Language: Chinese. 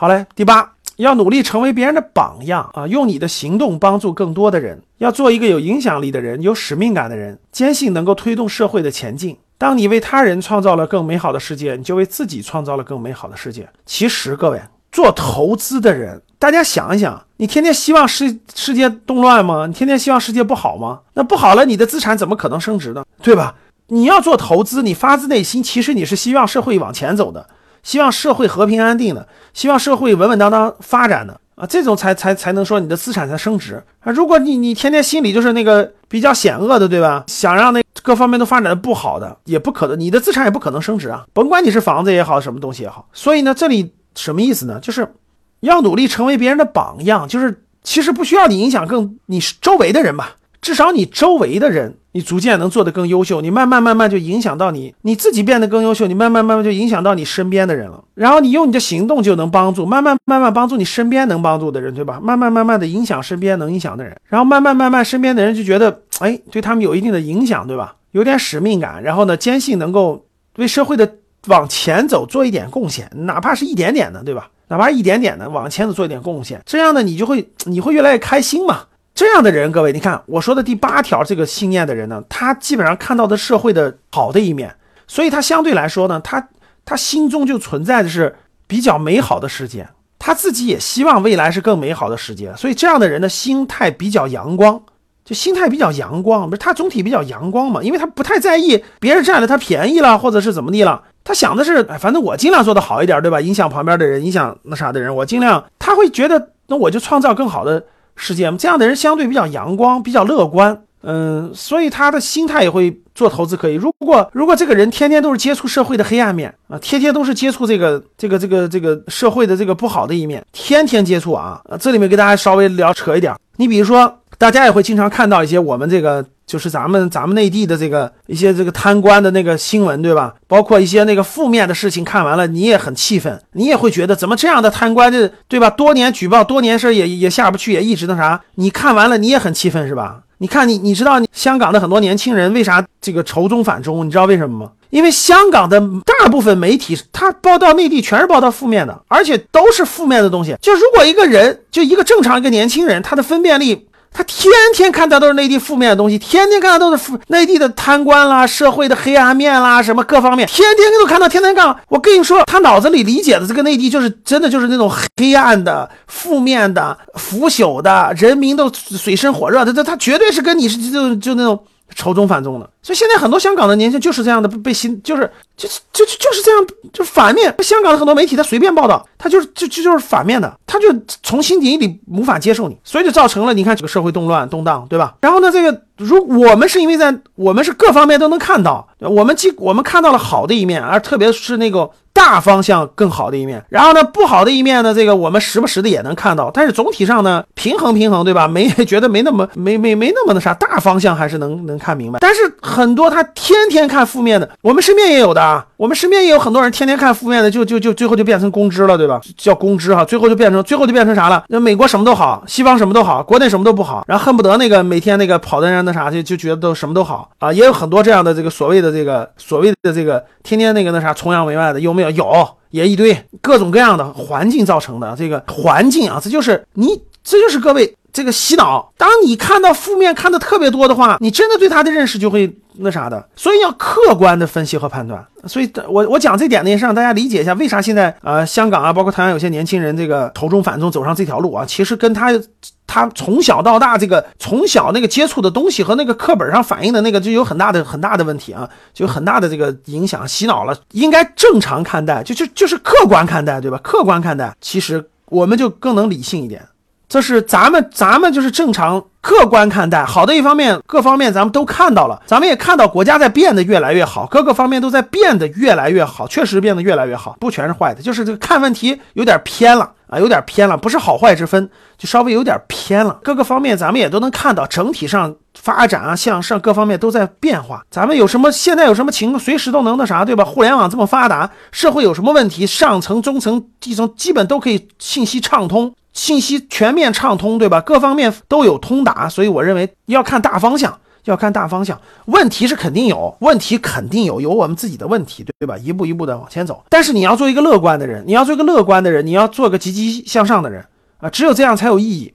好嘞，第八，要努力成为别人的榜样啊，用你的行动帮助更多的人，要做一个有影响力的人，有使命感的人，坚信能够推动社会的前进。当你为他人创造了更美好的世界，你就为自己创造了更美好的世界。其实，各位做投资的人，大家想一想，你天天希望世世界动乱吗？你天天希望世界不好吗？那不好了，你的资产怎么可能升值呢？对吧？你要做投资，你发自内心，其实你是希望社会往前走的。希望社会和平安定的，希望社会稳稳当当发展的啊，这种才才才能说你的资产才升值啊。如果你你天天心里就是那个比较险恶的，对吧？想让那各方面都发展的不好的，也不可能，你的资产也不可能升值啊。甭管你是房子也好，什么东西也好。所以呢，这里什么意思呢？就是要努力成为别人的榜样，就是其实不需要你影响更你周围的人吧。至少你周围的人，你逐渐能做得更优秀，你慢慢慢慢就影响到你，你自己变得更优秀，你慢慢慢慢就影响到你身边的人了。然后你用你的行动就能帮助，慢慢慢慢帮助你身边能帮助的人，对吧？慢慢慢慢的影响身边能影响的人，然后慢慢慢慢身边的人就觉得，哎，对他们有一定的影响，对吧？有点使命感，然后呢，坚信能够为社会的往前走做一点贡献，哪怕是一点点的，对吧？哪怕一点点的往前走做一点贡献，这样呢，你就会你会越来越开心嘛。这样的人，各位，你看我说的第八条这个信念的人呢，他基本上看到的社会的好的一面，所以他相对来说呢，他他心中就存在的是比较美好的世界，他自己也希望未来是更美好的世界，所以这样的人的心态比较阳光，就心态比较阳光，不是他总体比较阳光嘛，因为他不太在意别人占了他便宜了，或者是怎么地了，他想的是，哎，反正我尽量做得好一点，对吧？影响旁边的人，影响那啥的人，我尽量，他会觉得，那我就创造更好的。世界嘛，这样的人相对比较阳光，比较乐观，嗯，所以他的心态也会做投资可以。如果如果这个人天天都是接触社会的黑暗面啊，天天都是接触这个这个这个这个社会的这个不好的一面，天天接触啊，这里面给大家稍微聊扯一点，你比如说，大家也会经常看到一些我们这个。就是咱们咱们内地的这个一些这个贪官的那个新闻，对吧？包括一些那个负面的事情，看完了你也很气愤，你也会觉得怎么这样的贪官，这对吧？多年举报，多年事也也下不去，也一直那啥。你看完了你也很气愤是吧？你看你你知道香港的很多年轻人为啥这个仇中反中？你知道为什么吗？因为香港的大部分媒体他报道内地全是报道负面的，而且都是负面的东西。就如果一个人就一个正常一个年轻人，他的分辨力。他天天看到都是内地负面的东西，天天看到都是负内地的贪官啦、社会的黑暗面啦，什么各方面，天天都看到，天天看。我跟你说，他脑子里理解的这个内地，就是真的就是那种黑暗的、负面的、腐朽的，人民都水深火热他他他绝对是跟你是就就那种。仇中反中的，所以现在很多香港的年轻就是这样的，被心就是就就就就是这样，就反面。香港的很多媒体他随便报道，他就是就就就是反面的，他就从心底里无法接受你，所以就造成了你看这个社会动乱动荡，对吧？然后呢，这个如我们是因为在我们是各方面都能看到，我们既我们看到了好的一面，而特别是那个。大方向更好的一面，然后呢，不好的一面呢，这个我们时不时的也能看到，但是总体上呢，平衡平衡，对吧？没 觉得没那么没没没那么那啥，大方向还是能能看明白。但是很多他天天看负面的，我们身边也有的啊，我们身边也有很多人天天看负面的，就就就最后就变成公知了，对吧？叫公知哈，最后就变成最后就变成啥了？那美国什么都好，西方什么都好，国内什么都不好，然后恨不得那个每天那个跑的人那啥就就觉得都什么都好啊，也有很多这样的这个所谓的这个所谓的这个天天那个那啥崇洋媚外的，有没有？有。也一堆各种各样的环境造成的这个环境啊，这就是你，这就是各位这个洗脑。当你看到负面看的特别多的话，你真的对他的认识就会那啥的。所以要客观的分析和判断。所以，我我讲这点呢，也是让大家理解一下，为啥现在呃香港啊，包括台湾有些年轻人这个投中反中走上这条路啊，其实跟他。他从小到大，这个从小那个接触的东西和那个课本上反映的那个就有很大的很大的问题啊，就有很大的这个影响，洗脑了。应该正常看待，就就就是客观看待，对吧？客观看待，其实我们就更能理性一点。这是咱们咱们就是正常客观看待，好的一方面，各方面咱们都看到了，咱们也看到国家在变得越来越好，各个方面都在变得越来越好，确实变得越来越好，不全是坏的，就是这个看问题有点偏了。啊，有点偏了，不是好坏之分，就稍微有点偏了。各个方面咱们也都能看到，整体上发展啊，向上各方面都在变化。咱们有什么现在有什么情况，随时都能那啥，对吧？互联网这么发达，社会有什么问题，上层、中层、基层基本都可以信息畅通，信息全面畅通，对吧？各方面都有通达，所以我认为要看大方向。要看大方向。问题是肯定有，问题肯定有，有我们自己的问题，对吧？一步一步的往前走。但是你要做一个乐观的人，你要做一个乐观的人，你要做个积极向上的人啊，只有这样才有意义。